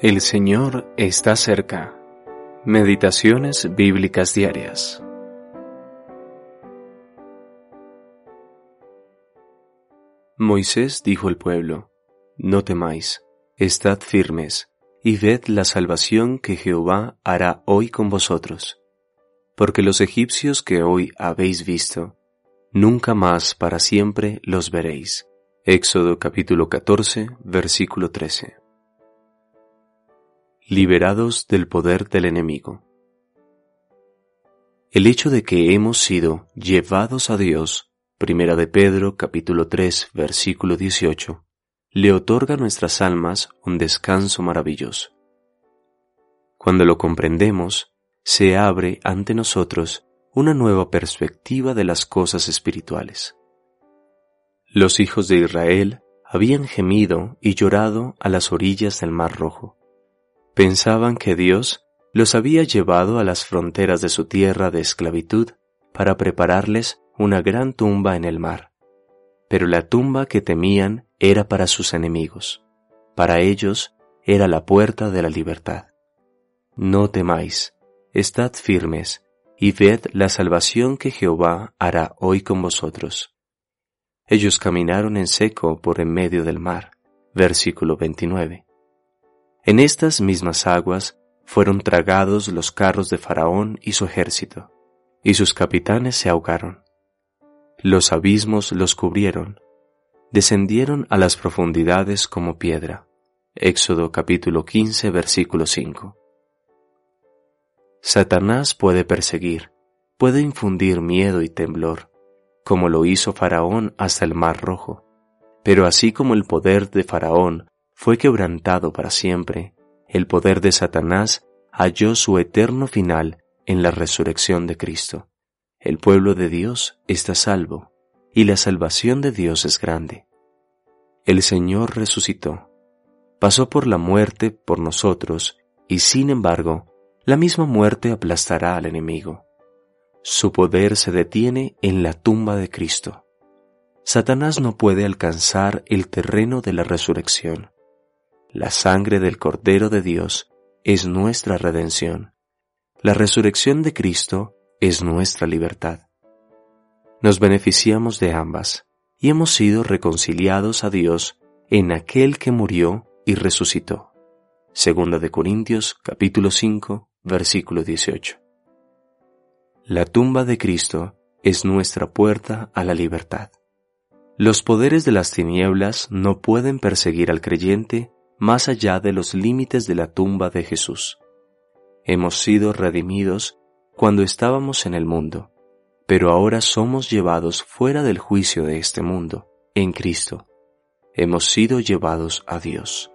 El Señor está cerca. Meditaciones bíblicas diarias. Moisés dijo al pueblo, No temáis, estad firmes, y ved la salvación que Jehová hará hoy con vosotros. Porque los egipcios que hoy habéis visto, nunca más para siempre los veréis. Éxodo capítulo 14, versículo 13 liberados del poder del enemigo. El hecho de que hemos sido llevados a Dios, primera de Pedro capítulo 3 versículo 18, le otorga a nuestras almas un descanso maravilloso. Cuando lo comprendemos, se abre ante nosotros una nueva perspectiva de las cosas espirituales. Los hijos de Israel habían gemido y llorado a las orillas del Mar Rojo pensaban que Dios los había llevado a las fronteras de su tierra de esclavitud para prepararles una gran tumba en el mar. Pero la tumba que temían era para sus enemigos. Para ellos era la puerta de la libertad. No temáis, estad firmes, y ved la salvación que Jehová hará hoy con vosotros. Ellos caminaron en seco por en medio del mar. Versículo 29. En estas mismas aguas fueron tragados los carros de Faraón y su ejército, y sus capitanes se ahogaron. Los abismos los cubrieron, descendieron a las profundidades como piedra. Éxodo capítulo 15 versículo 5. Satanás puede perseguir, puede infundir miedo y temblor, como lo hizo Faraón hasta el Mar Rojo. Pero así como el poder de Faraón fue quebrantado para siempre, el poder de Satanás halló su eterno final en la resurrección de Cristo. El pueblo de Dios está salvo, y la salvación de Dios es grande. El Señor resucitó, pasó por la muerte por nosotros, y sin embargo, la misma muerte aplastará al enemigo. Su poder se detiene en la tumba de Cristo. Satanás no puede alcanzar el terreno de la resurrección. La sangre del Cordero de Dios es nuestra redención. La resurrección de Cristo es nuestra libertad. Nos beneficiamos de ambas y hemos sido reconciliados a Dios en aquel que murió y resucitó. Segunda de Corintios capítulo 5 versículo 18. La tumba de Cristo es nuestra puerta a la libertad. Los poderes de las tinieblas no pueden perseguir al creyente más allá de los límites de la tumba de Jesús. Hemos sido redimidos cuando estábamos en el mundo, pero ahora somos llevados fuera del juicio de este mundo, en Cristo. Hemos sido llevados a Dios.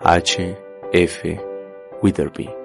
H. F. Witherby